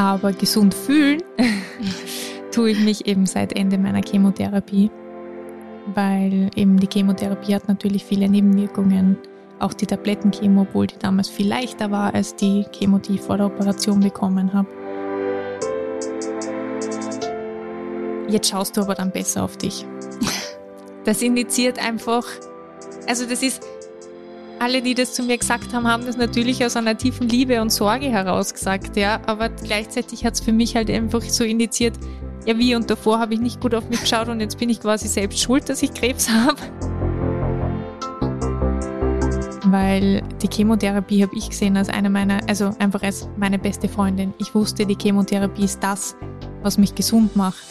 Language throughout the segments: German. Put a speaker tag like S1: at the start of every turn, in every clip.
S1: Aber gesund fühlen tue ich mich eben seit Ende meiner Chemotherapie, weil eben die Chemotherapie hat natürlich viele Nebenwirkungen. Auch die Tablettenchemo, obwohl die damals viel leichter war als die Chemo, die ich vor der Operation bekommen habe. Jetzt schaust du aber dann besser auf dich. Das indiziert einfach, also das ist, alle, die das zu mir gesagt haben, haben das natürlich aus einer tiefen Liebe und Sorge heraus gesagt, ja. Aber gleichzeitig hat es für mich halt einfach so indiziert, ja wie und davor habe ich nicht gut auf mich geschaut und jetzt bin ich quasi selbst schuld, dass ich Krebs habe. Weil die Chemotherapie habe ich gesehen als eine meiner, also einfach als meine beste Freundin. Ich wusste, die Chemotherapie ist das, was mich gesund macht.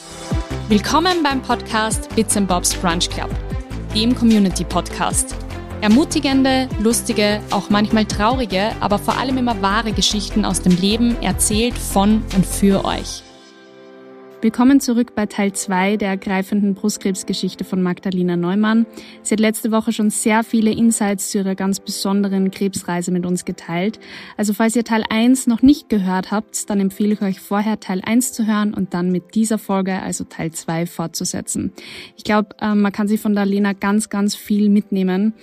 S2: Willkommen beim Podcast Bits and Bobs Brunch Club, dem Community Podcast. Ermutigende, lustige, auch manchmal traurige, aber vor allem immer wahre Geschichten aus dem Leben erzählt von und für euch. Willkommen zurück bei Teil 2 der ergreifenden Brustkrebsgeschichte von Magdalena Neumann. Sie hat letzte Woche schon sehr viele Insights zu ihrer ganz besonderen Krebsreise mit uns geteilt. Also falls ihr Teil 1 noch nicht gehört habt, dann empfehle ich euch vorher Teil 1 zu hören und dann mit dieser Folge, also Teil 2, fortzusetzen. Ich glaube, ähm, man kann sich von der Lena ganz, ganz viel mitnehmen.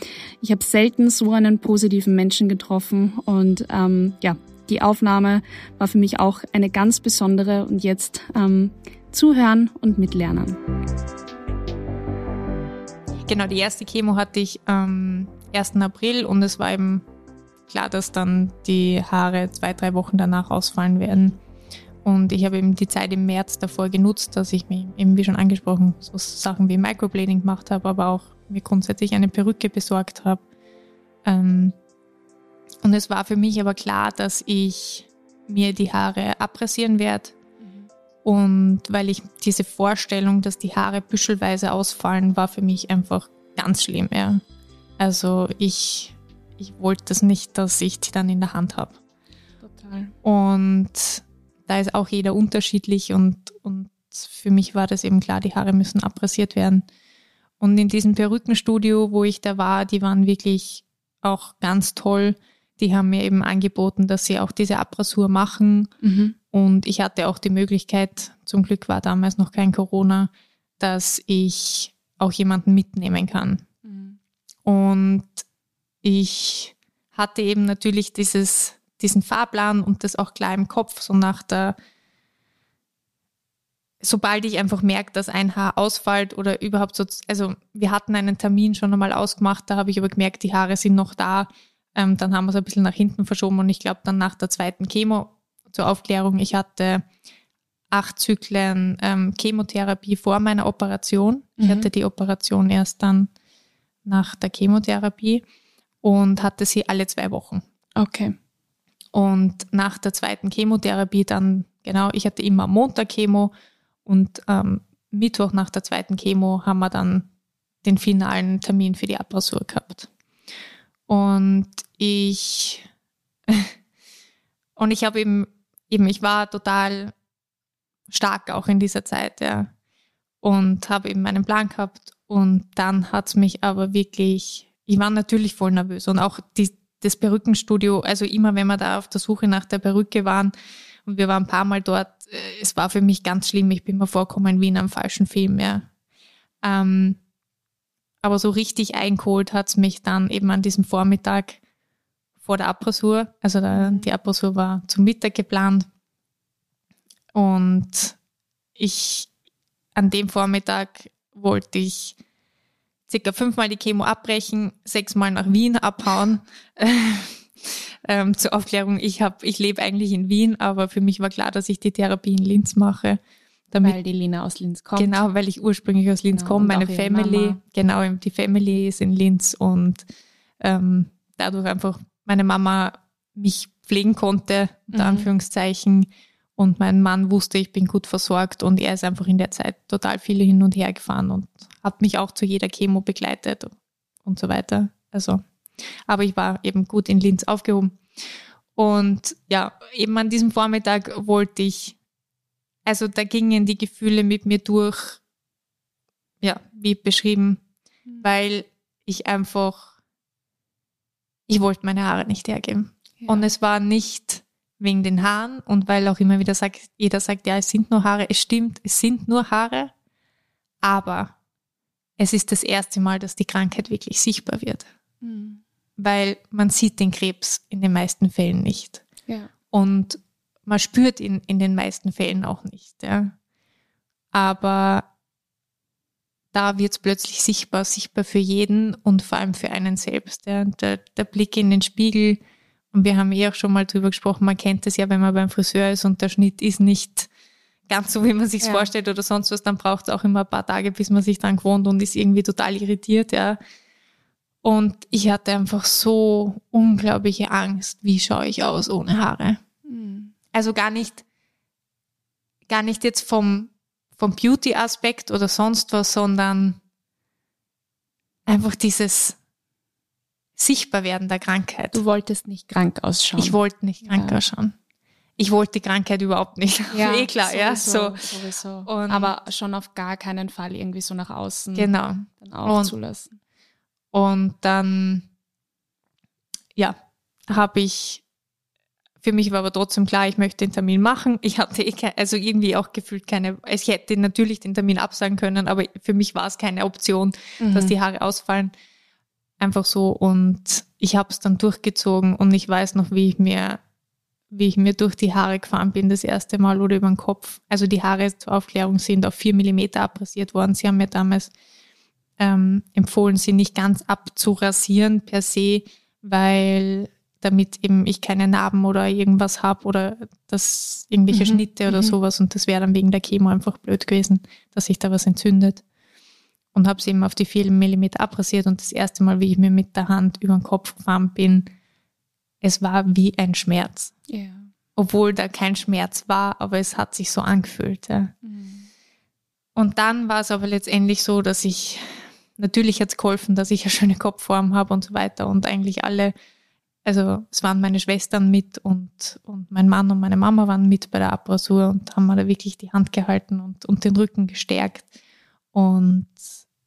S2: Ich habe selten so einen positiven Menschen getroffen und ähm, ja, die Aufnahme war für mich auch eine ganz besondere und jetzt ähm, zuhören und mitlernen.
S1: Genau, die erste Chemo hatte ich am 1. April und es war eben klar, dass dann die Haare zwei, drei Wochen danach ausfallen werden. Und ich habe eben die Zeit im März davor genutzt, dass ich mir eben, wie schon angesprochen, so Sachen wie Microblading gemacht habe, aber auch mir grundsätzlich eine Perücke besorgt habe. Ähm, und es war für mich aber klar, dass ich mir die Haare abrasieren werde. Mhm. Und weil ich diese Vorstellung, dass die Haare büschelweise ausfallen, war für mich einfach ganz schlimm. Ja. Also ich, ich wollte das nicht, dass ich die dann in der Hand habe. Total. Und da ist auch jeder unterschiedlich und, und für mich war das eben klar, die Haare müssen abrasiert werden. Und in diesem Perückenstudio, wo ich da war, die waren wirklich auch ganz toll die haben mir eben angeboten, dass sie auch diese Abrasur machen. Mhm. Und ich hatte auch die Möglichkeit, zum Glück war damals noch kein Corona, dass ich auch jemanden mitnehmen kann. Mhm. Und ich hatte eben natürlich dieses, diesen Fahrplan und das auch klar im Kopf, so nach der, sobald ich einfach merke, dass ein Haar ausfällt oder überhaupt so, also wir hatten einen Termin schon einmal ausgemacht, da habe ich aber gemerkt, die Haare sind noch da ähm, dann haben wir es ein bisschen nach hinten verschoben und ich glaube dann nach der zweiten Chemo zur Aufklärung, ich hatte acht Zyklen ähm, Chemotherapie vor meiner Operation. Mhm. Ich hatte die Operation erst dann nach der Chemotherapie und hatte sie alle zwei Wochen.
S2: Okay.
S1: Und nach der zweiten Chemotherapie dann, genau, ich hatte immer Montag Chemo und ähm, Mittwoch nach der zweiten Chemo haben wir dann den finalen Termin für die Abrasur gehabt. Und ich, und ich habe eben, eben, ich war total stark auch in dieser Zeit, ja. Und habe eben meinen Plan gehabt. Und dann hat es mich aber wirklich, ich war natürlich voll nervös. Und auch die, das Perückenstudio, also immer wenn wir da auf der Suche nach der Perücke waren, und wir waren ein paar Mal dort, äh, es war für mich ganz schlimm. Ich bin mir vorgekommen wie in einem falschen Film, ja. Ähm, aber so richtig eingeholt hat es mich dann eben an diesem Vormittag vor der Abrasur. Also der, die Abrasur war zum Mittag geplant. Und ich, an dem Vormittag wollte ich circa fünfmal die Chemo abbrechen, sechsmal nach Wien abhauen. ähm, zur Aufklärung, ich, hab, ich lebe eigentlich in Wien, aber für mich war klar, dass ich die Therapie in Linz mache.
S2: Damit, weil die Lina aus Linz kommt.
S1: Genau, weil ich ursprünglich aus Linz genau, komme. Meine Family, genau, die Family ist in Linz und ähm, dadurch einfach meine Mama mich pflegen konnte, unter mhm. Anführungszeichen. Und mein Mann wusste, ich bin gut versorgt und er ist einfach in der Zeit total viele hin und her gefahren und hat mich auch zu jeder Chemo begleitet und so weiter. Also, aber ich war eben gut in Linz aufgehoben. Und ja, eben an diesem Vormittag wollte ich also da gingen die Gefühle mit mir durch, ja, wie beschrieben, mhm. weil ich einfach, ich wollte meine Haare nicht hergeben. Ja. Und es war nicht wegen den Haaren und weil auch immer wieder sagt, jeder sagt, ja, es sind nur Haare. Es stimmt, es sind nur Haare, aber es ist das erste Mal, dass die Krankheit wirklich sichtbar wird. Mhm. Weil man sieht den Krebs in den meisten Fällen nicht.
S2: Ja.
S1: Und man spürt ihn in den meisten Fällen auch nicht. Ja. Aber da wird es plötzlich sichtbar, sichtbar für jeden und vor allem für einen selbst. Ja. Der, der Blick in den Spiegel, und wir haben eh auch schon mal drüber gesprochen, man kennt es ja, wenn man beim Friseur ist und der Schnitt ist nicht ganz so, wie man sich ja. vorstellt oder sonst was, dann braucht es auch immer ein paar Tage, bis man sich dran gewohnt und ist irgendwie total irritiert, ja. Und ich hatte einfach so unglaubliche Angst, wie schaue ich aus ohne Haare. Also gar nicht, gar nicht jetzt vom, vom Beauty-Aspekt oder sonst was, sondern einfach dieses Sichtbarwerden der Krankheit.
S2: Du wolltest nicht krank ausschauen.
S1: Ich wollte nicht krank ja. ausschauen ich wollte die Krankheit überhaupt nicht.
S2: Ja, eh klar, sowieso, ja, so. Sowieso. Und Aber schon auf gar keinen Fall irgendwie so nach außen
S1: genau.
S2: dann auch und, zulassen.
S1: Und dann, ja, habe ich, für mich war aber trotzdem klar, ich möchte den Termin machen. Ich hatte eh keine, also irgendwie auch gefühlt keine, ich hätte natürlich den Termin absagen können, aber für mich war es keine Option, mhm. dass die Haare ausfallen. Einfach so. Und ich habe es dann durchgezogen und ich weiß noch, wie ich mir wie ich mir durch die Haare gefahren bin, das erste Mal oder über den Kopf. Also die Haare zur Aufklärung sind auf vier Millimeter abrasiert worden. Sie haben mir damals ähm, empfohlen, sie nicht ganz abzurasieren per se, weil damit eben ich keine Narben oder irgendwas habe oder das irgendwelche mhm. Schnitte oder mhm. sowas und das wäre dann wegen der Chemo einfach blöd gewesen, dass sich da was entzündet. Und habe sie eben auf die vier Millimeter abrasiert und das erste Mal, wie ich mir mit der Hand über den Kopf gefahren bin, es war wie ein Schmerz.
S2: Ja.
S1: Obwohl da kein Schmerz war, aber es hat sich so angefühlt. Ja. Mhm. Und dann war es aber letztendlich so, dass ich, natürlich hat es geholfen, dass ich eine schöne Kopfform habe und so weiter und eigentlich alle, also es waren meine Schwestern mit und, und mein Mann und meine Mama waren mit bei der Abrasur und haben mir da wirklich die Hand gehalten und, und den Rücken gestärkt. Und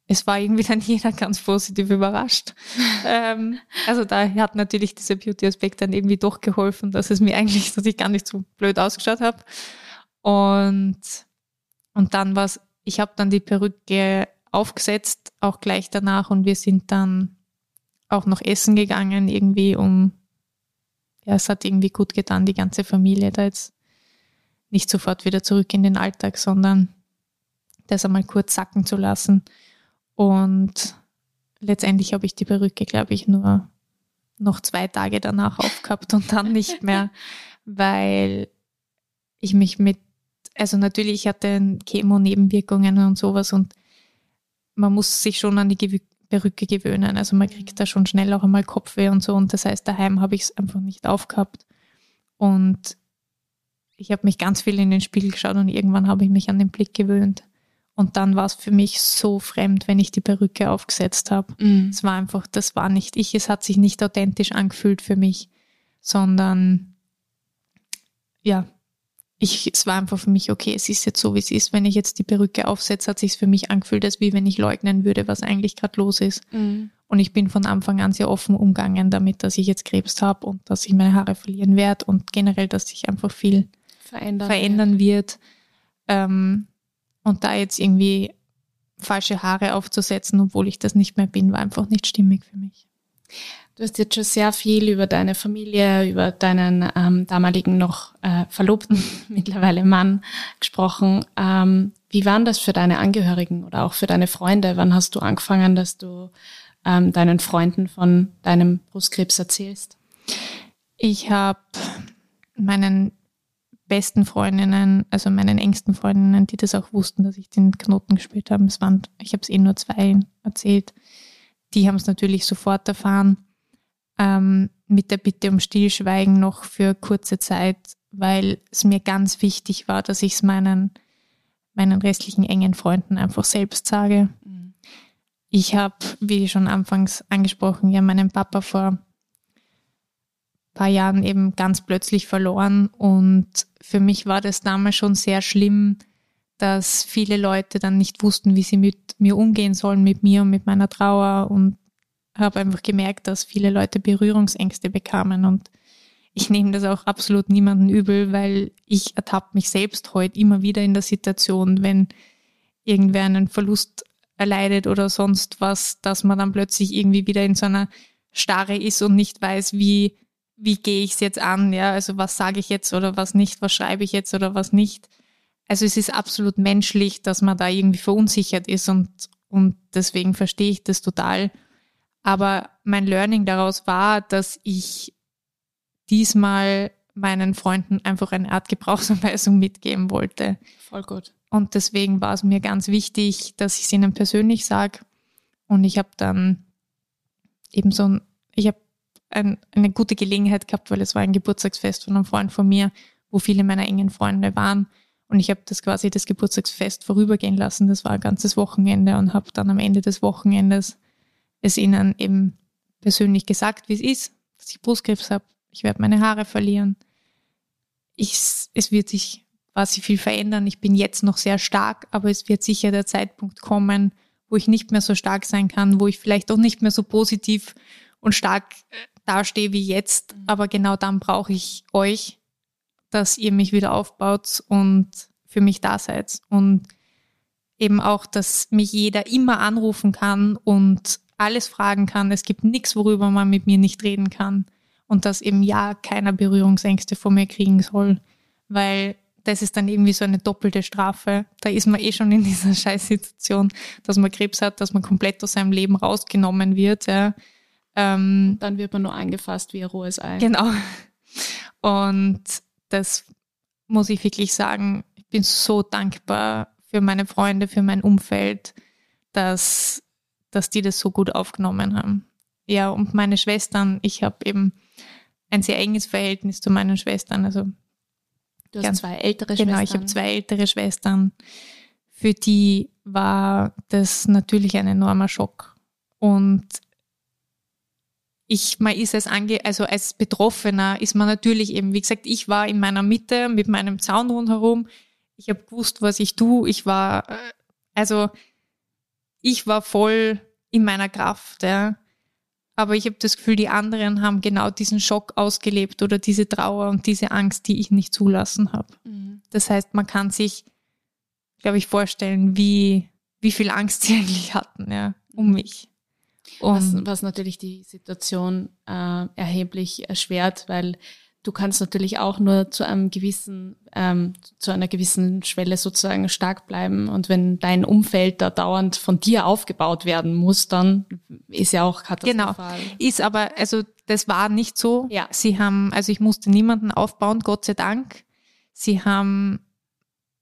S1: es war irgendwie dann jeder ganz positiv überrascht. ähm, also da hat natürlich dieser Beauty-Aspekt dann irgendwie doch geholfen, dass es mir eigentlich, dass ich gar nicht so blöd ausgeschaut habe. Und, und dann war es, ich habe dann die Perücke aufgesetzt, auch gleich danach und wir sind dann auch noch essen gegangen, irgendwie um, ja, es hat irgendwie gut getan, die ganze Familie da jetzt nicht sofort wieder zurück in den Alltag, sondern das einmal kurz sacken zu lassen. Und letztendlich habe ich die Perücke, glaube ich, nur noch zwei Tage danach aufgehabt und dann nicht mehr, weil ich mich mit, also natürlich ich hatte Chemo-Nebenwirkungen und sowas und man muss sich schon an die Perücke gewöhnen. Also man kriegt da schon schnell auch einmal Kopfweh und so. Und das heißt, daheim habe ich es einfach nicht aufgehabt. Und ich habe mich ganz viel in den Spiegel geschaut und irgendwann habe ich mich an den Blick gewöhnt. Und dann war es für mich so fremd, wenn ich die Perücke aufgesetzt habe. Mhm. Es war einfach, das war nicht ich, es hat sich nicht authentisch angefühlt für mich, sondern ja, ich, es war einfach für mich, okay, es ist jetzt so, wie es ist. Wenn ich jetzt die Perücke aufsetze, hat sich für mich angefühlt, als wie wenn ich leugnen würde, was eigentlich gerade los ist. Mhm. Und ich bin von Anfang an sehr offen umgegangen damit, dass ich jetzt Krebs habe und dass ich meine Haare verlieren werde und generell, dass sich einfach viel verändern, verändern wird. Ähm, und da jetzt irgendwie falsche Haare aufzusetzen, obwohl ich das nicht mehr bin, war einfach nicht stimmig für mich.
S2: Du hast jetzt schon sehr viel über deine Familie, über deinen ähm, damaligen noch äh, Verlobten, mittlerweile Mann gesprochen. Ähm, wie waren das für deine Angehörigen oder auch für deine Freunde? Wann hast du angefangen, dass du ähm, deinen Freunden von deinem Brustkrebs erzählst?
S1: Ich habe meinen besten Freundinnen, also meinen engsten Freundinnen, die das auch wussten, dass ich den Knoten gespielt habe. Es waren, ich habe es eh nur zwei erzählt. Die haben es natürlich sofort erfahren. Ähm, mit der Bitte um Stillschweigen noch für kurze Zeit, weil es mir ganz wichtig war, dass ich es meinen, meinen restlichen engen Freunden einfach selbst sage. Mhm. Ich habe, wie schon anfangs angesprochen, ja meinen Papa vor paar Jahren eben ganz plötzlich verloren. Und für mich war das damals schon sehr schlimm, dass viele Leute dann nicht wussten, wie sie mit mir umgehen sollen, mit mir und mit meiner Trauer. Und habe einfach gemerkt, dass viele Leute Berührungsängste bekamen. Und ich nehme das auch absolut niemanden übel, weil ich ertappe mich selbst heute immer wieder in der Situation, wenn irgendwer einen Verlust erleidet oder sonst was, dass man dann plötzlich irgendwie wieder in so einer Starre ist und nicht weiß, wie, wie gehe ich es jetzt an, ja, also was sage ich jetzt oder was nicht, was schreibe ich jetzt oder was nicht. Also es ist absolut menschlich, dass man da irgendwie verunsichert ist und, und deswegen verstehe ich das total. Aber mein Learning daraus war, dass ich diesmal meinen Freunden einfach eine Art Gebrauchsanweisung mitgeben wollte.
S2: Voll gut.
S1: Und deswegen war es mir ganz wichtig, dass ich es ihnen persönlich sage. Und ich habe dann eben so ein, ich habe ein, eine gute Gelegenheit gehabt, weil es war ein Geburtstagsfest von einem Freund von mir, wo viele meiner engen Freunde waren. Und ich habe das quasi das Geburtstagsfest vorübergehen lassen. Das war ein ganzes Wochenende und habe dann am Ende des Wochenendes es ihnen eben persönlich gesagt, wie es ist, dass ich Brustkrebs habe. Ich werde meine Haare verlieren. Ich, es wird sich quasi viel verändern. Ich bin jetzt noch sehr stark, aber es wird sicher der Zeitpunkt kommen, wo ich nicht mehr so stark sein kann, wo ich vielleicht auch nicht mehr so positiv und stark äh, dastehe wie jetzt. Mhm. Aber genau dann brauche ich euch, dass ihr mich wieder aufbaut und für mich da seid. Und eben auch, dass mich jeder immer anrufen kann und alles fragen kann. Es gibt nichts, worüber man mit mir nicht reden kann. Und dass eben ja keiner Berührungsängste vor mir kriegen soll, weil das ist dann irgendwie so eine doppelte Strafe. Da ist man eh schon in dieser Scheißsituation, dass man Krebs hat, dass man komplett aus seinem Leben rausgenommen wird. Ja.
S2: Ähm, dann wird man nur angefasst wie ein rohes Ei.
S1: Genau. Und das muss ich wirklich sagen, ich bin so dankbar für meine Freunde, für mein Umfeld, dass, dass die das so gut aufgenommen haben. Ja, und meine Schwestern, ich habe eben ein sehr enges Verhältnis zu meinen Schwestern. Also
S2: Du hast zwei ältere
S1: Schwestern. Genau, ich habe zwei ältere Schwestern. Für die war das natürlich ein enormer Schock. Und ich, man ist als ange, also als Betroffener ist man natürlich eben, wie gesagt, ich war in meiner Mitte mit meinem Zaun rundherum. Ich habe gewusst, was ich tue. Ich war, äh, also ich war voll in meiner Kraft. Ja. Aber ich habe das Gefühl, die anderen haben genau diesen Schock ausgelebt oder diese Trauer und diese Angst, die ich nicht zulassen habe. Mhm. Das heißt, man kann sich, glaube ich, vorstellen, wie, wie viel Angst sie eigentlich hatten, ja, um mhm. mich.
S2: Was, was, natürlich die Situation äh, erheblich erschwert, weil du kannst natürlich auch nur zu einem gewissen, ähm, zu einer gewissen Schwelle sozusagen stark bleiben. Und wenn dein Umfeld da dauernd von dir aufgebaut werden muss, dann ist ja auch katastrophal.
S1: Genau. Ist aber, also das war nicht so. Ja. Sie haben, also ich musste niemanden aufbauen, Gott sei Dank. Sie haben,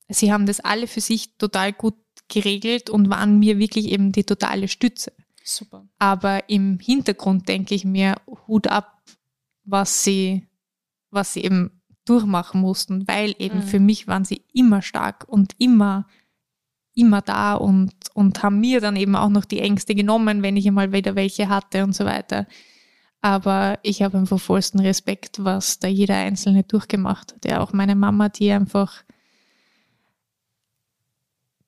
S1: sie haben das alle für sich total gut geregelt und waren mir wirklich eben die totale Stütze.
S2: Super.
S1: Aber im Hintergrund denke ich mir, Hut ab, was sie was sie eben durchmachen mussten, weil eben mhm. für mich waren sie immer stark und immer, immer da und, und haben mir dann eben auch noch die Ängste genommen, wenn ich einmal wieder welche hatte und so weiter. Aber ich habe einfach vollsten Respekt, was da jeder Einzelne durchgemacht hat. Ja, auch meine Mama, die einfach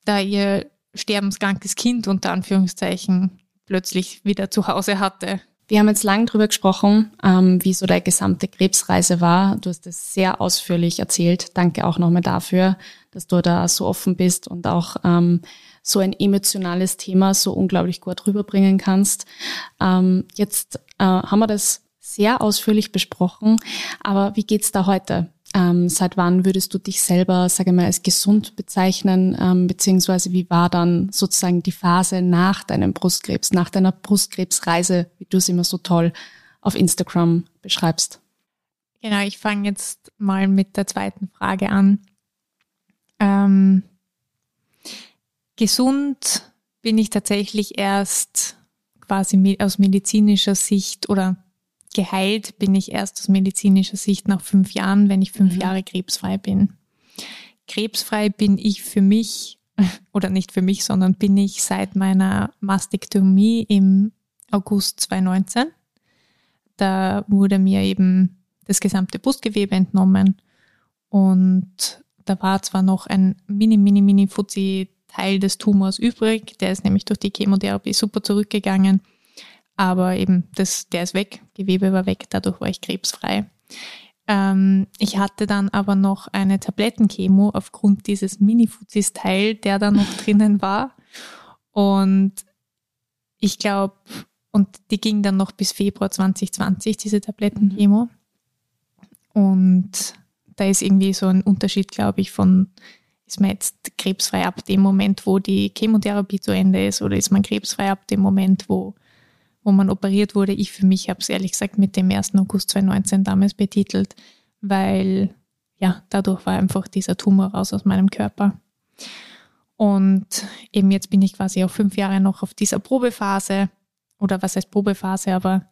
S1: da ihr sterbenskrankes Kind unter Anführungszeichen plötzlich wieder zu Hause hatte
S2: wir haben jetzt lang drüber gesprochen, ähm, wie so deine gesamte Krebsreise war. Du hast es sehr ausführlich erzählt. Danke auch nochmal dafür, dass du da so offen bist und auch ähm, so ein emotionales Thema so unglaublich gut rüberbringen kannst. Ähm, jetzt äh, haben wir das sehr ausführlich besprochen, aber wie geht's da heute? Ähm, seit wann würdest du dich selber, sage ich mal, als gesund bezeichnen, ähm, beziehungsweise wie war dann sozusagen die Phase nach deinem Brustkrebs, nach deiner Brustkrebsreise, wie du es immer so toll auf Instagram beschreibst?
S1: Genau, ich fange jetzt mal mit der zweiten Frage an. Ähm, gesund bin ich tatsächlich erst quasi aus medizinischer Sicht oder geheilt bin ich erst aus medizinischer Sicht nach fünf Jahren, wenn ich fünf mhm. Jahre krebsfrei bin. Krebsfrei bin ich für mich, oder nicht für mich, sondern bin ich seit meiner Mastektomie im August 2019. Da wurde mir eben das gesamte Brustgewebe entnommen und da war zwar noch ein mini, mini, mini Fuzzi Teil des Tumors übrig, der ist nämlich durch die Chemotherapie super zurückgegangen aber eben, das, der ist weg, Gewebe war weg, dadurch war ich krebsfrei. Ähm, ich hatte dann aber noch eine Tablettenchemo aufgrund dieses Mini-Fuzis-Teil, der da noch drinnen war. Und ich glaube, und die ging dann noch bis Februar 2020, diese Tablettenchemo. Und da ist irgendwie so ein Unterschied, glaube ich, von ist man jetzt krebsfrei ab dem Moment, wo die Chemotherapie zu Ende ist, oder ist man krebsfrei ab dem Moment, wo, wo man operiert wurde? Ich für mich habe es ehrlich gesagt mit dem 1. August 2019 damals betitelt, weil ja, dadurch war einfach dieser Tumor raus aus meinem Körper. Und eben jetzt bin ich quasi auch fünf Jahre noch auf dieser Probephase, oder was heißt Probephase, aber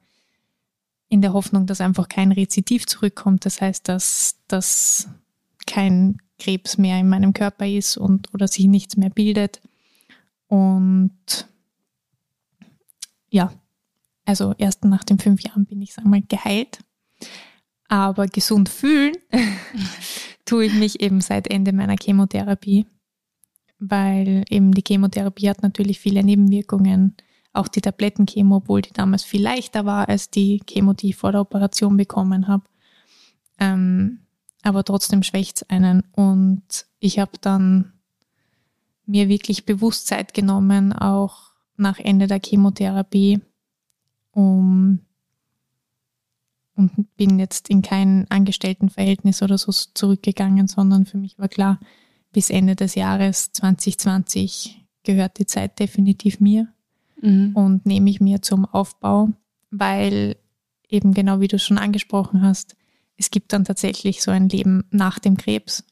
S1: in der Hoffnung, dass einfach kein Rezidiv zurückkommt. Das heißt, dass, dass kein Krebs mehr in meinem Körper ist und oder sich nichts mehr bildet. Und ja, also erst nach den fünf Jahren bin ich, sagen wir mal, geheilt. Aber gesund fühlen tue ich mich eben seit Ende meiner Chemotherapie, weil eben die Chemotherapie hat natürlich viele Nebenwirkungen. Auch die Tablettenchemo, obwohl die damals viel leichter war als die Chemo, die ich vor der Operation bekommen habe. Ähm, aber trotzdem schwächt es einen. Und ich habe dann mir wirklich bewusst Zeit genommen, auch nach Ende der Chemotherapie, um und bin jetzt in kein Angestelltenverhältnis oder so zurückgegangen, sondern für mich war klar, bis Ende des Jahres 2020 gehört die Zeit definitiv mir mhm. und nehme ich mir zum Aufbau, weil eben genau wie du schon angesprochen hast, es gibt dann tatsächlich so ein Leben nach dem Krebs.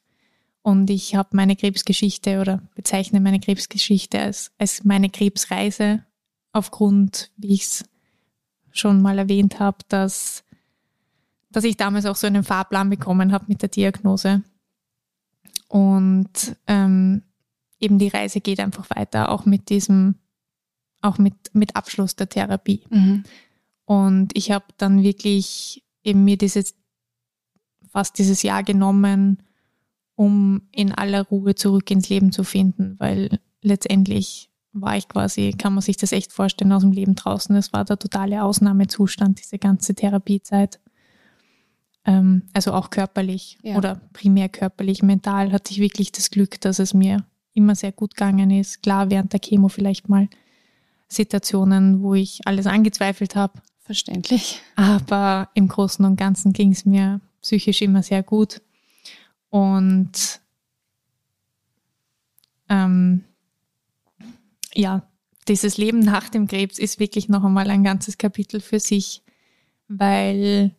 S1: Und ich habe meine Krebsgeschichte oder bezeichne meine Krebsgeschichte als, als meine Krebsreise aufgrund, wie ich es schon mal erwähnt habe, dass, dass ich damals auch so einen Fahrplan bekommen habe mit der Diagnose. Und ähm, eben die Reise geht einfach weiter, auch mit diesem, auch mit, mit Abschluss der Therapie. Mhm. Und ich habe dann wirklich eben mir dieses fast dieses Jahr genommen, um in aller Ruhe zurück ins Leben zu finden, weil letztendlich war ich quasi, kann man sich das echt vorstellen, aus dem Leben draußen. Es war der totale Ausnahmezustand, diese ganze Therapiezeit. Ähm, also auch körperlich ja. oder primär körperlich, mental hatte ich wirklich das Glück, dass es mir immer sehr gut gegangen ist. Klar, während der Chemo vielleicht mal Situationen, wo ich alles angezweifelt habe.
S2: Verständlich.
S1: Aber im Großen und Ganzen ging es mir psychisch immer sehr gut. Und ähm, ja, dieses Leben nach dem Krebs ist wirklich noch einmal ein ganzes Kapitel für sich, weil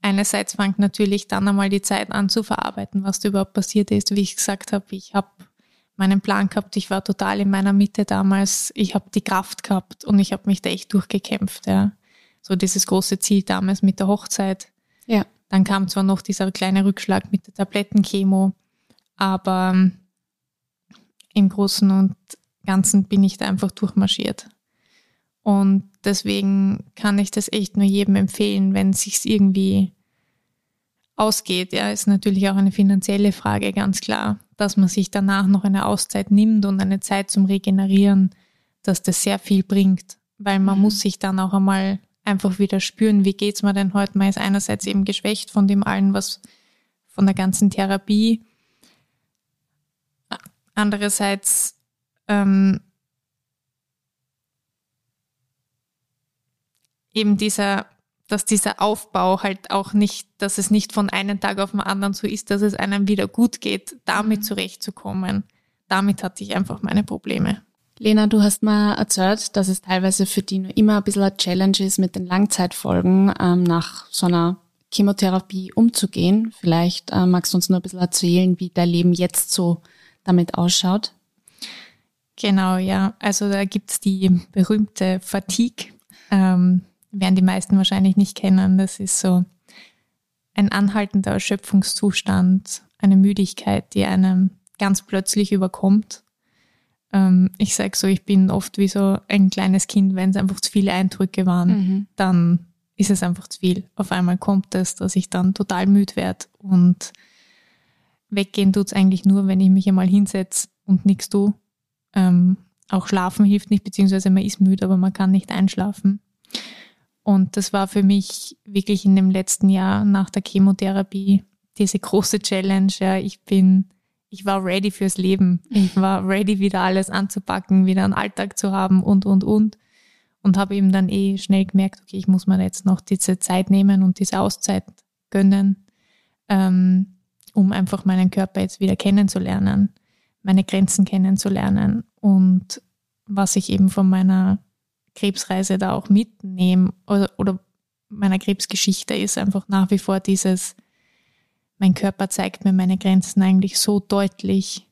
S1: einerseits fängt natürlich dann einmal die Zeit an zu verarbeiten, was da überhaupt passiert ist. Wie ich gesagt habe, ich habe meinen Plan gehabt, ich war total in meiner Mitte damals, ich habe die Kraft gehabt und ich habe mich da echt durchgekämpft. Ja. So dieses große Ziel damals mit der Hochzeit. Ja. Dann kam zwar noch dieser kleine Rückschlag mit der Tablettenchemo, aber im Großen und Ganzen bin ich da einfach durchmarschiert. Und deswegen kann ich das echt nur jedem empfehlen, wenn es sich irgendwie ausgeht. Ja, ist natürlich auch eine finanzielle Frage, ganz klar, dass man sich danach noch eine Auszeit nimmt und eine Zeit zum Regenerieren, dass das sehr viel bringt, weil man mhm. muss sich dann auch einmal einfach wieder spüren, wie geht's mir denn heute? Man ist einerseits eben geschwächt von dem allen, was von der ganzen Therapie. Andererseits ähm, eben dieser, dass dieser Aufbau halt auch nicht, dass es nicht von einem Tag auf den anderen so ist, dass es einem wieder gut geht, damit mhm. zurechtzukommen. Damit hatte ich einfach meine Probleme.
S2: Lena, du hast mal erzählt, dass es teilweise für die nur immer ein bisschen eine Challenge ist, mit den Langzeitfolgen ähm, nach so einer Chemotherapie umzugehen. Vielleicht äh, magst du uns nur ein bisschen erzählen, wie dein Leben jetzt so damit ausschaut.
S1: Genau, ja. Also da gibt's die berühmte Fatigue. Ähm, werden die meisten wahrscheinlich nicht kennen. Das ist so ein anhaltender Erschöpfungszustand, eine Müdigkeit, die einem ganz plötzlich überkommt ähm, ich sage so, ich bin oft wie so ein kleines Kind, wenn es einfach zu viele Eindrücke waren, mhm. dann ist es einfach zu viel. Auf einmal kommt es, dass ich dann total müde werde und weggehen tut es eigentlich nur, wenn ich mich einmal hinsetze und nichts tue. Ähm, auch schlafen hilft nicht, beziehungsweise man ist müde, aber man kann nicht einschlafen. Und das war für mich wirklich in dem letzten Jahr nach der Chemotherapie diese große Challenge. Ja, ich bin, ich war ready fürs Leben. Ich war ready, wieder alles anzupacken, wieder einen Alltag zu haben und, und, und. Und habe eben dann eh schnell gemerkt, okay, ich muss mir jetzt noch diese Zeit nehmen und diese Auszeit gönnen, ähm, um einfach meinen Körper jetzt wieder kennenzulernen, meine Grenzen kennenzulernen und was ich eben von meiner Krebsreise da auch mitnehme oder, oder meiner Krebsgeschichte ist einfach nach wie vor dieses, mein Körper zeigt mir meine Grenzen eigentlich so deutlich,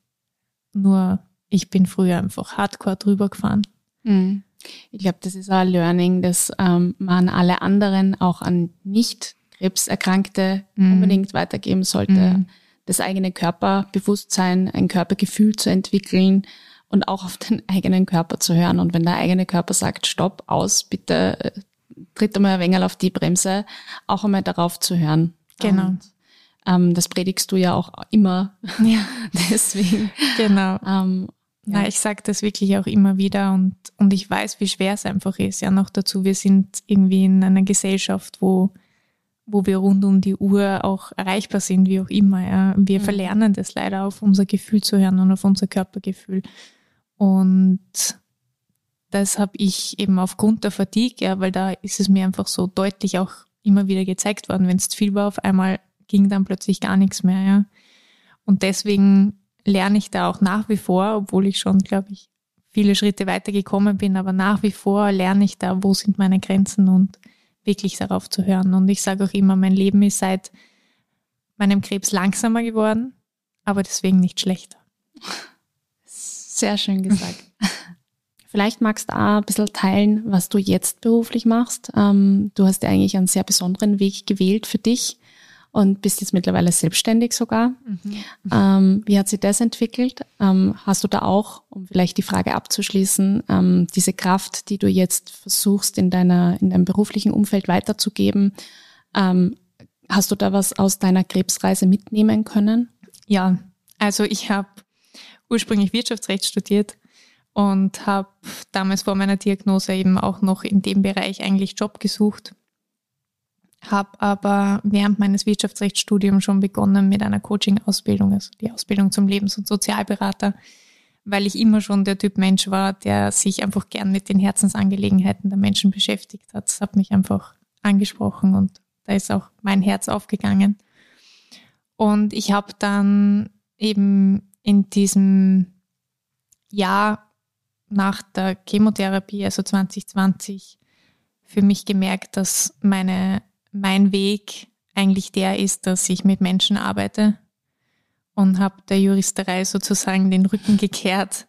S1: nur ich bin früher einfach hardcore drüber gefahren.
S2: Mhm. Ich glaube, das ist ein Learning, das ähm, man alle anderen, auch an nicht Krebserkrankte mhm. unbedingt weitergeben sollte. Mhm. Das eigene Körperbewusstsein, ein Körpergefühl zu entwickeln und auch auf den eigenen Körper zu hören. Und wenn der eigene Körper sagt, stopp, aus, bitte äh, tritt einmal ein wenig auf die Bremse, auch einmal darauf zu hören.
S1: Genau. Und,
S2: ähm, das predigst du ja auch immer.
S1: Ja. Deswegen. Genau. Ähm, ja. Na, ich sage das wirklich auch immer wieder und, und ich weiß, wie schwer es einfach ist. Ja, noch dazu, wir sind irgendwie in einer Gesellschaft, wo, wo wir rund um die Uhr auch erreichbar sind, wie auch immer. Ja. Wir mhm. verlernen das leider auf unser Gefühl zu hören und auf unser Körpergefühl. Und das habe ich eben aufgrund der Fatigue, ja, weil da ist es mir einfach so deutlich auch immer wieder gezeigt worden, wenn es zu viel war, auf einmal ging dann plötzlich gar nichts mehr, ja. Und deswegen lerne ich da auch nach wie vor, obwohl ich schon, glaube ich, viele Schritte weitergekommen bin, aber nach wie vor lerne ich da, wo sind meine Grenzen und wirklich darauf zu hören. Und ich sage auch immer, mein Leben ist seit meinem Krebs langsamer geworden, aber deswegen nicht schlechter.
S2: Sehr schön gesagt. Vielleicht magst du auch ein bisschen teilen, was du jetzt beruflich machst. Ähm, du hast ja eigentlich einen sehr besonderen Weg gewählt für dich und bist jetzt mittlerweile selbstständig sogar. Mhm. Ähm, wie hat sich das entwickelt? Ähm, hast du da auch, um vielleicht die Frage abzuschließen, ähm, diese Kraft, die du jetzt versuchst in deiner in deinem beruflichen Umfeld weiterzugeben, ähm, hast du da was aus deiner Krebsreise mitnehmen können?
S1: Ja, also ich habe ursprünglich Wirtschaftsrecht studiert und habe damals vor meiner Diagnose eben auch noch in dem Bereich eigentlich Job gesucht habe aber während meines Wirtschaftsrechtsstudiums schon begonnen mit einer Coaching-Ausbildung, also die Ausbildung zum Lebens- und Sozialberater, weil ich immer schon der Typ Mensch war, der sich einfach gern mit den Herzensangelegenheiten der Menschen beschäftigt hat. Das hat mich einfach angesprochen und da ist auch mein Herz aufgegangen. Und ich habe dann eben in diesem Jahr nach der Chemotherapie, also 2020, für mich gemerkt, dass meine mein Weg eigentlich der ist, dass ich mit Menschen arbeite und habe der Juristerei sozusagen den Rücken gekehrt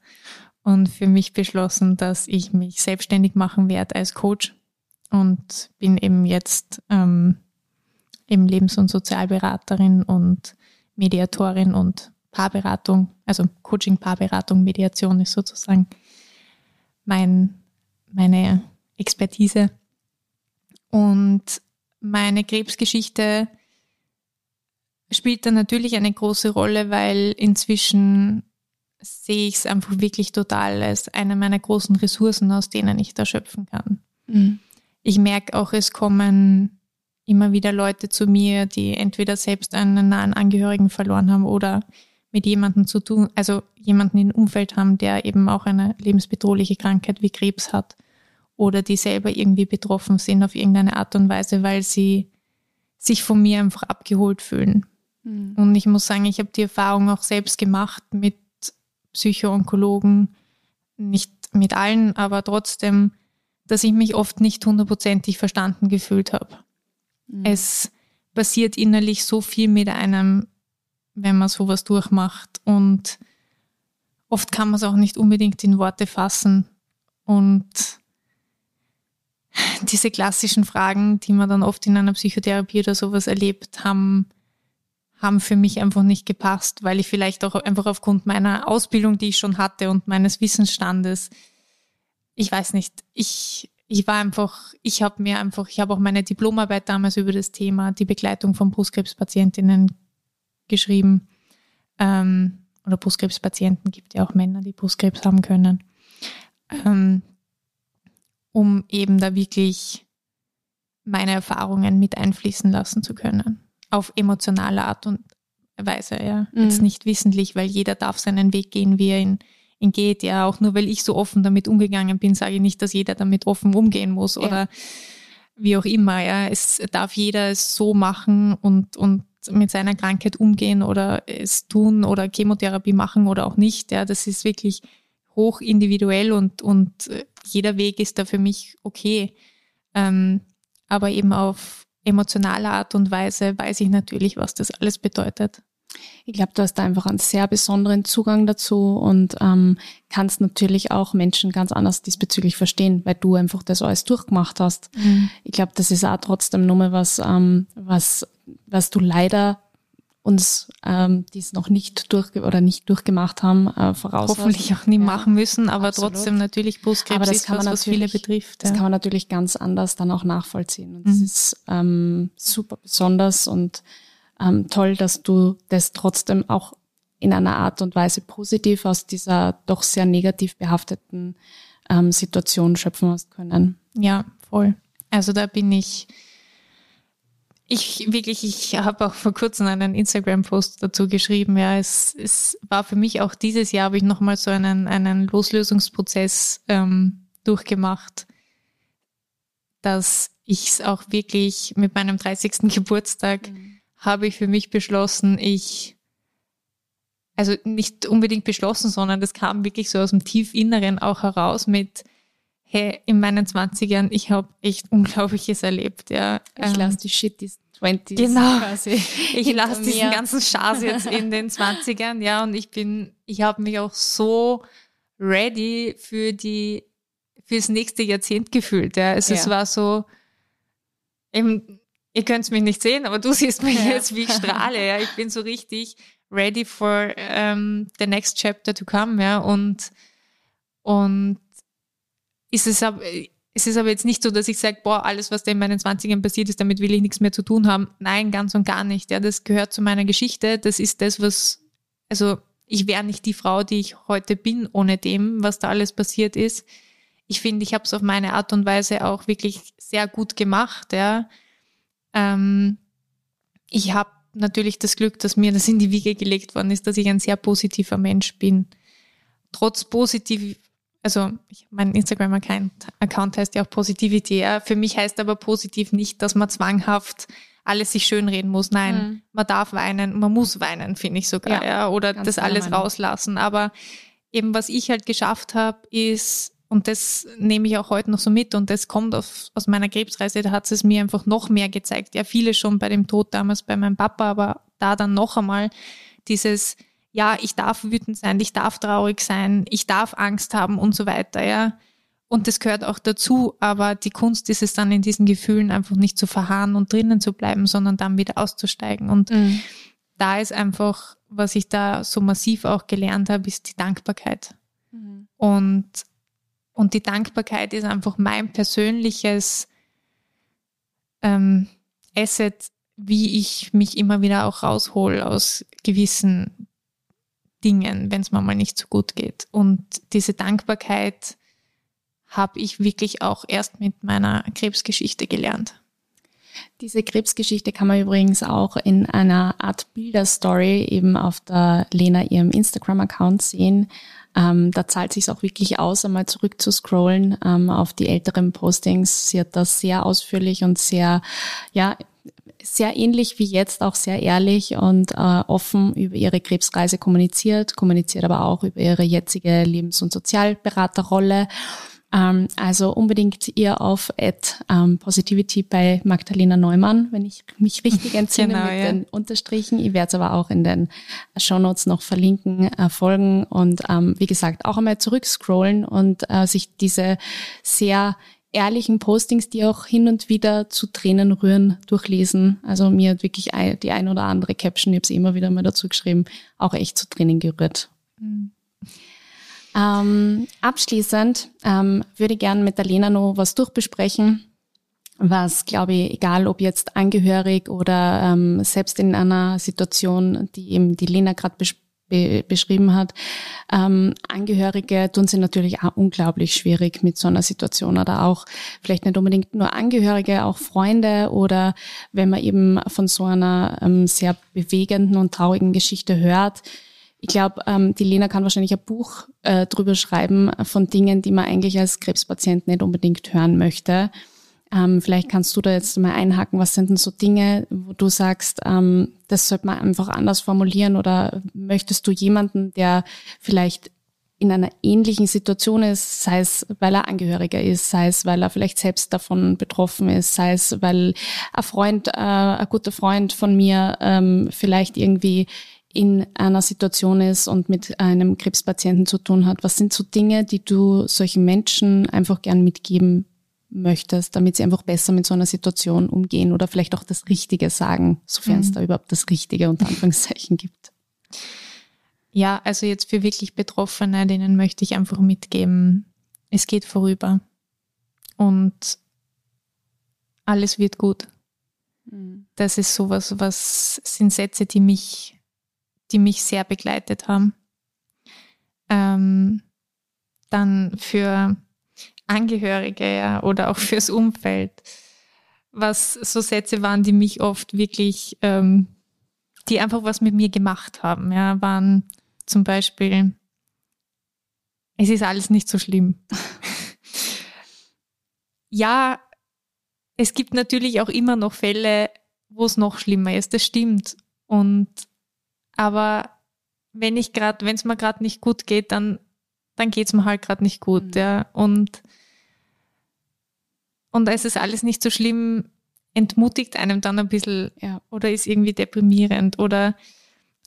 S1: und für mich beschlossen, dass ich mich selbstständig machen werde als Coach und bin eben jetzt ähm, eben Lebens- und Sozialberaterin und Mediatorin und Paarberatung, also Coaching, Paarberatung, Mediation ist sozusagen mein, meine Expertise. Und meine Krebsgeschichte spielt da natürlich eine große Rolle, weil inzwischen sehe ich es einfach wirklich total als eine meiner großen Ressourcen, aus denen ich da schöpfen kann. Mhm. Ich merke auch, es kommen immer wieder Leute zu mir, die entweder selbst einen nahen Angehörigen verloren haben oder mit jemandem zu tun, also jemanden im Umfeld haben, der eben auch eine lebensbedrohliche Krankheit wie Krebs hat oder die selber irgendwie betroffen sind auf irgendeine Art und Weise, weil sie sich von mir einfach abgeholt fühlen. Mhm. Und ich muss sagen, ich habe die Erfahrung auch selbst gemacht mit Psychoonkologen, nicht mit allen, aber trotzdem, dass ich mich oft nicht hundertprozentig verstanden gefühlt habe. Mhm. Es passiert innerlich so viel mit einem, wenn man sowas durchmacht und oft kann man es auch nicht unbedingt in Worte fassen und diese klassischen Fragen, die man dann oft in einer Psychotherapie oder sowas erlebt, haben, haben für mich einfach nicht gepasst, weil ich vielleicht auch einfach aufgrund meiner Ausbildung, die ich schon hatte und meines Wissensstandes, ich weiß nicht, ich, ich war einfach, ich habe mir einfach, ich habe auch meine Diplomarbeit damals über das Thema die Begleitung von Brustkrebspatientinnen geschrieben. Ähm, oder Brustkrebspatienten gibt ja auch Männer, die Brustkrebs haben können. Ähm, um eben da wirklich meine Erfahrungen mit einfließen lassen zu können. Auf emotionale Art und Weise, ja. Mhm. Jetzt nicht wissentlich, weil jeder darf seinen Weg gehen, wie er ihn, ihn geht. Ja, auch nur weil ich so offen damit umgegangen bin, sage ich nicht, dass jeder damit offen umgehen muss ja. oder wie auch immer. Ja, es darf jeder es so machen und, und mit seiner Krankheit umgehen oder es tun oder Chemotherapie machen oder auch nicht. Ja, das ist wirklich hoch individuell und, und äh, jeder Weg ist da für mich okay. Ähm, aber eben auf emotionale Art und Weise weiß ich natürlich, was das alles bedeutet.
S2: Ich glaube, du hast da einfach einen sehr besonderen Zugang dazu und ähm, kannst natürlich auch Menschen ganz anders diesbezüglich verstehen, weil du einfach das alles durchgemacht hast. Mhm. Ich glaube, das ist auch trotzdem nur mal was, ähm, was, was du leider uns, ähm, die es noch nicht durch oder nicht durchgemacht haben, äh, voraus.
S1: Hoffentlich auch nie ja, machen müssen, aber absolut. trotzdem natürlich Brustkrebs aber das ist was, was viele betrifft.
S2: Das ja. kann man natürlich ganz anders dann auch nachvollziehen. Und mhm. das ist ähm, super besonders und ähm, toll, dass du das trotzdem auch in einer Art und Weise positiv aus dieser doch sehr negativ behafteten ähm, Situation schöpfen hast können.
S1: Ja, voll. Also da bin ich ich wirklich, ich habe auch vor kurzem einen Instagram-Post dazu geschrieben. Ja, es, es war für mich auch dieses Jahr, habe ich nochmal so einen, einen Loslösungsprozess ähm, durchgemacht, dass ich es auch wirklich mit meinem 30. Geburtstag mhm. habe ich für mich beschlossen, ich, also nicht unbedingt beschlossen, sondern das kam wirklich so aus dem Tiefinneren auch heraus mit, hey, in meinen 20ern, ich habe echt Unglaubliches erlebt. Ja.
S2: Ich ähm, lasse die Shit, die 20s
S1: genau. quasi. Ich lasse diesen ganzen Schaß jetzt in den 20ern, ja, und ich bin, ich habe mich auch so ready für die, fürs nächste Jahrzehnt gefühlt. Ja. Also ja. es war so, eben, ihr könnt mich nicht sehen, aber du siehst mich ja. jetzt, wie ich strahle. Ja. Ich bin so richtig ready for um, ähm, the next chapter to come, ja. Und, und ist es aber, es ist aber jetzt nicht so, dass ich sage, boah, alles, was da in meinen 20ern passiert ist, damit will ich nichts mehr zu tun haben. Nein, ganz und gar nicht. Ja, das gehört zu meiner Geschichte. Das ist das, was, also ich wäre nicht die Frau, die ich heute bin, ohne dem, was da alles passiert ist. Ich finde, ich habe es auf meine Art und Weise auch wirklich sehr gut gemacht. Ja. Ähm, ich habe natürlich das Glück, dass mir das in die Wiege gelegt worden ist, dass ich ein sehr positiver Mensch bin. Trotz positiv, also ich, mein Instagram-Account heißt ja auch Positivity. Ja. Für mich heißt aber positiv nicht, dass man zwanghaft alles sich schönreden muss. Nein, mhm. man darf weinen, man muss weinen, finde ich sogar, ja, ja oder das alles Meinung. rauslassen. Aber eben was ich halt geschafft habe, ist, und das nehme ich auch heute noch so mit und das kommt auf, aus meiner Krebsreise, da hat es mir einfach noch mehr gezeigt. Ja, viele schon bei dem Tod damals bei meinem Papa, aber da dann noch einmal dieses, ja, ich darf wütend sein, ich darf traurig sein, ich darf Angst haben und so weiter, ja. Und das gehört auch dazu, aber die Kunst ist es dann in diesen Gefühlen einfach nicht zu verharren und drinnen zu bleiben, sondern dann wieder auszusteigen. Und mhm. da ist einfach, was ich da so massiv auch gelernt habe, ist die Dankbarkeit. Mhm. Und, und die Dankbarkeit ist einfach mein persönliches ähm, Asset, wie ich mich immer wieder auch raushol aus gewissen Dingen, wenn es mir mal nicht so gut geht. Und diese Dankbarkeit habe ich wirklich auch erst mit meiner Krebsgeschichte gelernt.
S2: Diese Krebsgeschichte kann man übrigens auch in einer Art Bilderstory eben auf der Lena ihrem Instagram-Account sehen. Ähm, da zahlt sich auch wirklich aus, einmal zurück zu scrollen ähm, auf die älteren Postings. Sie hat das sehr ausführlich und sehr, ja, sehr ähnlich wie jetzt auch sehr ehrlich und äh, offen über ihre Krebsreise kommuniziert, kommuniziert aber auch über ihre jetzige Lebens- und Sozialberaterrolle. Ähm, also unbedingt ihr auf at ähm, Positivity bei Magdalena Neumann, wenn ich mich richtig entsinne genau, mit ja. den Unterstrichen. Ich werde es aber auch in den Shownotes noch verlinken, äh, folgen und ähm, wie gesagt auch einmal zurückscrollen und äh, sich diese sehr ehrlichen Postings, die auch hin und wieder zu Tränen rühren, durchlesen. Also mir hat wirklich die ein oder andere Caption, ich habe es immer wieder mal dazu geschrieben, auch echt zu Tränen gerührt. Mhm. Ähm, abschließend ähm, würde ich gerne mit der Lena noch was durchbesprechen, was, glaube ich, egal ob jetzt angehörig oder ähm, selbst in einer Situation, die eben die Lena gerade bes be beschrieben hat, Ähm, Angehörige tun sie natürlich auch unglaublich schwierig mit so einer Situation oder auch vielleicht nicht unbedingt nur Angehörige, auch Freunde oder wenn man eben von so einer ähm, sehr bewegenden und traurigen Geschichte hört. Ich glaube, ähm, die Lena kann wahrscheinlich ein Buch äh, drüber schreiben von Dingen, die man eigentlich als Krebspatient nicht unbedingt hören möchte. Ähm, vielleicht kannst du da jetzt mal einhaken, was sind denn so Dinge, wo du sagst, ähm, das sollte man einfach anders formulieren oder möchtest du jemanden, der vielleicht in einer ähnlichen Situation ist, sei es, weil er Angehöriger ist, sei es, weil er vielleicht selbst davon betroffen ist, sei es, weil ein Freund, äh, ein guter Freund von mir ähm, vielleicht irgendwie in einer Situation ist und mit einem Krebspatienten zu tun hat. Was sind so Dinge, die du solchen Menschen einfach gern mitgeben möchtest, damit sie einfach besser mit so einer Situation umgehen oder vielleicht auch das Richtige sagen, sofern mhm. es da überhaupt das Richtige unter Anführungszeichen gibt.
S1: Ja, also jetzt für wirklich Betroffene, denen möchte ich einfach mitgeben, es geht vorüber und alles wird gut. Mhm. Das ist sowas, was sind Sätze, die mich, die mich sehr begleitet haben. Ähm, dann für Angehörige ja, oder auch fürs Umfeld. Was so Sätze waren, die mich oft wirklich, ähm, die einfach was mit mir gemacht haben, ja, waren zum Beispiel, es ist alles nicht so schlimm. ja, es gibt natürlich auch immer noch Fälle, wo es noch schlimmer ist, das stimmt. Und aber wenn ich gerade, wenn es mir gerade nicht gut geht, dann dann geht's mir halt gerade nicht gut, mhm. ja. Und, und es ist alles nicht so schlimm, entmutigt einem dann ein bisschen ja. oder ist irgendwie deprimierend oder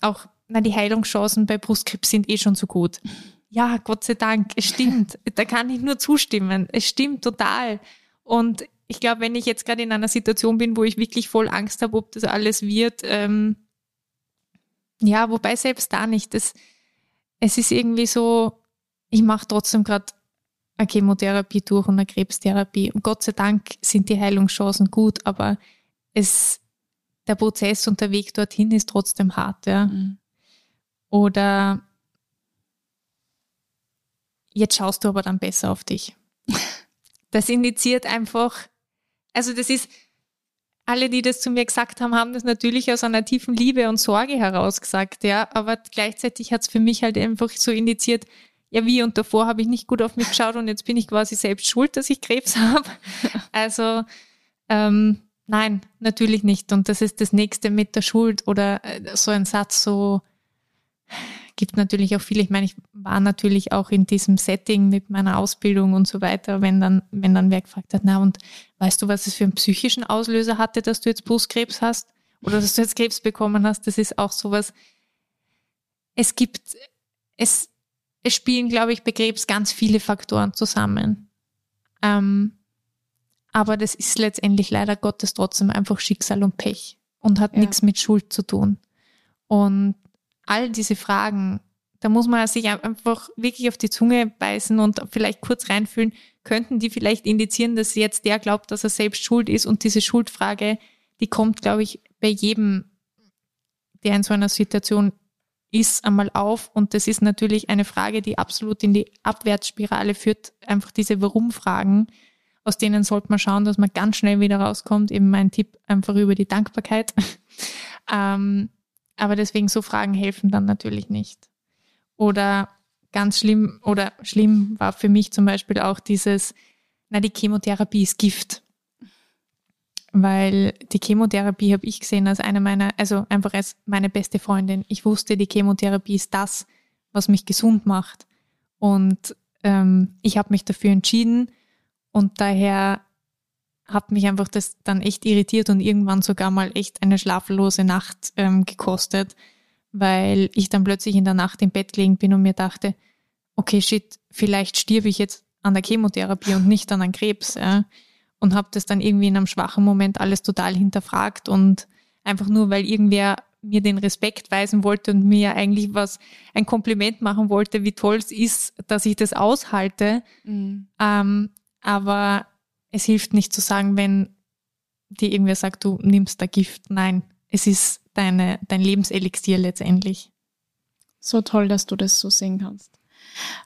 S1: auch, na, die Heilungschancen bei Brustkrebs sind eh schon so gut. Ja, Gott sei Dank, es stimmt. da kann ich nur zustimmen. Es stimmt total. Und ich glaube, wenn ich jetzt gerade in einer Situation bin, wo ich wirklich voll Angst habe, ob das alles wird, ähm, ja, wobei selbst da nicht. Das, es ist irgendwie so, ich mache trotzdem gerade eine Chemotherapie durch und eine Krebstherapie. Und Gott sei Dank sind die Heilungschancen gut, aber es, der Prozess und der Weg dorthin ist trotzdem hart. Ja. Mhm. Oder jetzt schaust du aber dann besser auf dich. Das initiiert einfach, also das ist, alle, die das zu mir gesagt haben, haben das natürlich aus einer tiefen Liebe und Sorge heraus gesagt, ja, aber gleichzeitig hat es für mich halt einfach so initiiert, ja wie und davor habe ich nicht gut auf mich geschaut und jetzt bin ich quasi selbst schuld, dass ich Krebs habe. Also ähm, nein, natürlich nicht. Und das ist das nächste mit der Schuld oder äh, so ein Satz so gibt natürlich auch viele. Ich meine, ich war natürlich auch in diesem Setting mit meiner Ausbildung und so weiter, wenn dann, wenn dann wer gefragt hat, na und weißt du, was es für einen psychischen Auslöser hatte, dass du jetzt Brustkrebs hast oder dass du jetzt Krebs bekommen hast? Das ist auch sowas. Es gibt, es, es spielen, glaube ich, bei Krebs ganz viele Faktoren zusammen. Ähm, aber das ist letztendlich leider Gottes trotzdem einfach Schicksal und Pech und hat ja. nichts mit Schuld zu tun. Und all diese Fragen, da muss man sich einfach wirklich auf die Zunge beißen und vielleicht kurz reinfühlen, könnten die vielleicht indizieren, dass jetzt der glaubt, dass er selbst schuld ist und diese Schuldfrage, die kommt, glaube ich, bei jedem, der in so einer Situation ist einmal auf und das ist natürlich eine Frage, die absolut in die Abwärtsspirale führt. Einfach diese Warum-Fragen, aus denen sollte man schauen, dass man ganz schnell wieder rauskommt. Eben mein Tipp einfach über die Dankbarkeit. ähm, aber deswegen so Fragen helfen dann natürlich nicht. Oder ganz schlimm oder schlimm war für mich zum Beispiel auch dieses, na, die Chemotherapie ist Gift weil die Chemotherapie habe ich gesehen als eine meiner, also einfach als meine beste Freundin. Ich wusste, die Chemotherapie ist das, was mich gesund macht. Und ähm, ich habe mich dafür entschieden und daher hat mich einfach das dann echt irritiert und irgendwann sogar mal echt eine schlaflose Nacht ähm, gekostet, weil ich dann plötzlich in der Nacht im Bett gelegen bin und mir dachte, okay, shit, vielleicht stirb ich jetzt an der Chemotherapie und nicht an einem Krebs. Ja und habe das dann irgendwie in einem schwachen Moment alles total hinterfragt und einfach nur, weil irgendwer mir den Respekt weisen wollte und mir eigentlich was, ein Kompliment machen wollte, wie toll es ist, dass ich das aushalte. Mhm. Ähm, aber es hilft nicht zu sagen, wenn dir irgendwer sagt, du nimmst da Gift. Nein, es ist deine, dein Lebenselixier letztendlich.
S2: So toll, dass du das so sehen kannst.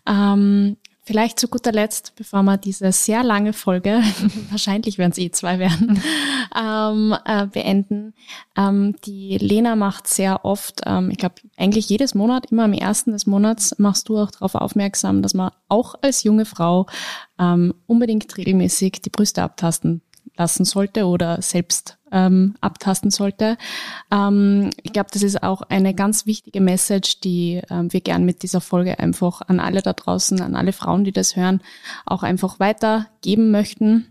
S2: Ähm, Vielleicht zu guter Letzt, bevor wir diese sehr lange Folge, wahrscheinlich werden es eh zwei werden, ähm, äh, beenden. Ähm, die Lena macht sehr oft, ähm, ich glaube eigentlich jedes Monat, immer am ersten des Monats, machst du auch darauf aufmerksam, dass man auch als junge Frau ähm, unbedingt regelmäßig die Brüste abtasten lassen sollte oder selbst ähm, abtasten sollte. Ähm, ich glaube, das ist auch eine ganz wichtige Message, die ähm, wir gern mit dieser Folge einfach an alle da draußen, an alle Frauen, die das hören, auch einfach weitergeben möchten.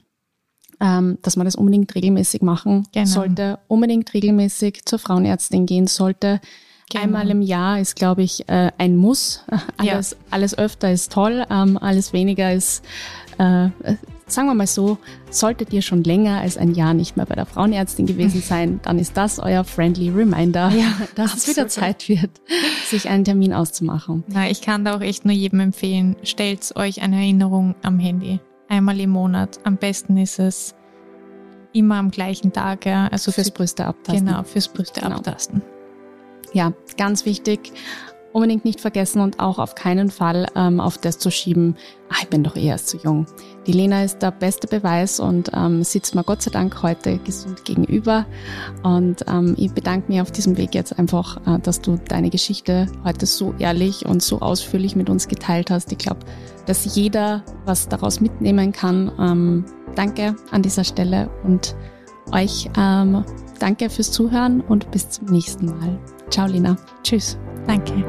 S2: Ähm, dass man das unbedingt regelmäßig machen genau. sollte, unbedingt regelmäßig zur Frauenärztin gehen sollte. Genau. Einmal im Jahr ist, glaube ich, äh, ein Muss. Alles, ja. alles öfter ist toll, ähm, alles weniger ist äh, sagen wir mal so, solltet ihr schon länger als ein Jahr nicht mehr bei der Frauenärztin gewesen sein, dann ist das euer friendly Reminder, ja, dass es wieder Zeit wird, sich einen Termin auszumachen.
S1: Na, ich kann da auch echt nur jedem empfehlen, stellt euch eine Erinnerung am Handy. Einmal im Monat. Am besten ist es immer am gleichen Tag. Ja.
S2: Also fürs Brüste abtasten.
S1: Genau, fürs Brüste genau. abtasten.
S2: Ja, ganz wichtig unbedingt nicht vergessen und auch auf keinen Fall ähm, auf das zu schieben, ach, ich bin doch eher zu jung. Die Lena ist der beste Beweis und ähm, sitzt mir Gott sei Dank heute gesund gegenüber. Und ähm, ich bedanke mich auf diesem Weg jetzt einfach, äh, dass du deine Geschichte heute so ehrlich und so ausführlich mit uns geteilt hast. Ich glaube, dass jeder was daraus mitnehmen kann. Ähm, danke an dieser Stelle und euch ähm, danke fürs Zuhören und bis zum nächsten Mal. Ciao, Lina. Tschüss.
S1: Danke.